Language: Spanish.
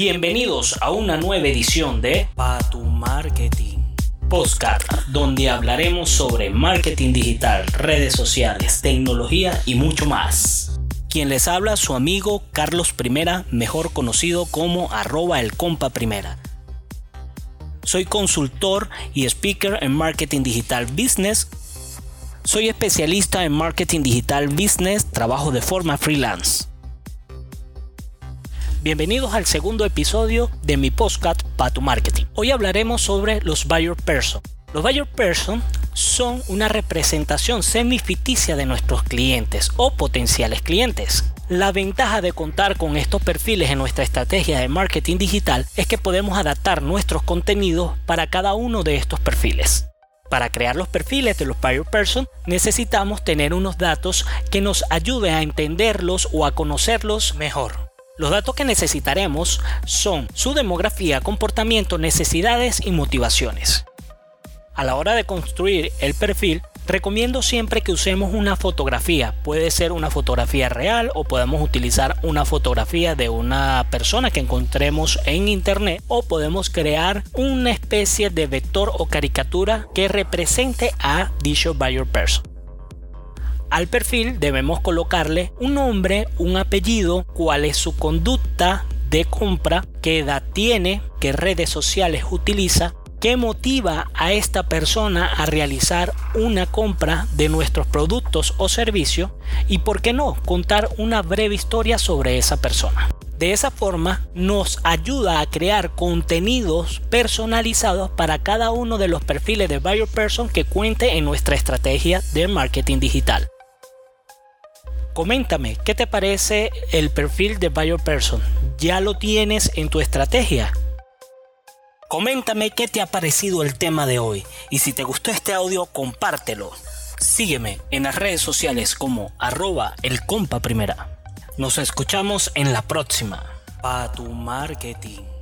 Bienvenidos a una nueva edición de Pa tu Marketing Postcard, donde hablaremos sobre marketing digital, redes sociales, tecnología y mucho más. Quien les habla su amigo Carlos Primera, mejor conocido como arroba el compa primera. Soy consultor y speaker en marketing digital business. Soy especialista en marketing digital business, trabajo de forma freelance. Bienvenidos al segundo episodio de mi podcast Pato Marketing. Hoy hablaremos sobre los buyer person. Los buyer person son una representación semificticia de nuestros clientes o potenciales clientes. La ventaja de contar con estos perfiles en nuestra estrategia de marketing digital es que podemos adaptar nuestros contenidos para cada uno de estos perfiles. Para crear los perfiles de los buyer person necesitamos tener unos datos que nos ayuden a entenderlos o a conocerlos mejor. Los datos que necesitaremos son su demografía, comportamiento, necesidades y motivaciones. A la hora de construir el perfil, recomiendo siempre que usemos una fotografía. Puede ser una fotografía real o podemos utilizar una fotografía de una persona que encontremos en internet o podemos crear una especie de vector o caricatura que represente a dicho buyer person. Al perfil debemos colocarle un nombre, un apellido, cuál es su conducta de compra, qué edad tiene, qué redes sociales utiliza, qué motiva a esta persona a realizar una compra de nuestros productos o servicios y por qué no contar una breve historia sobre esa persona. De esa forma nos ayuda a crear contenidos personalizados para cada uno de los perfiles de buyer person que cuente en nuestra estrategia de marketing digital. Coméntame, ¿qué te parece el perfil de Buyer Person? ¿Ya lo tienes en tu estrategia? Coméntame qué te ha parecido el tema de hoy y si te gustó este audio, compártelo. Sígueme en las redes sociales como arroba el compa primera. Nos escuchamos en la próxima. Pa tu marketing.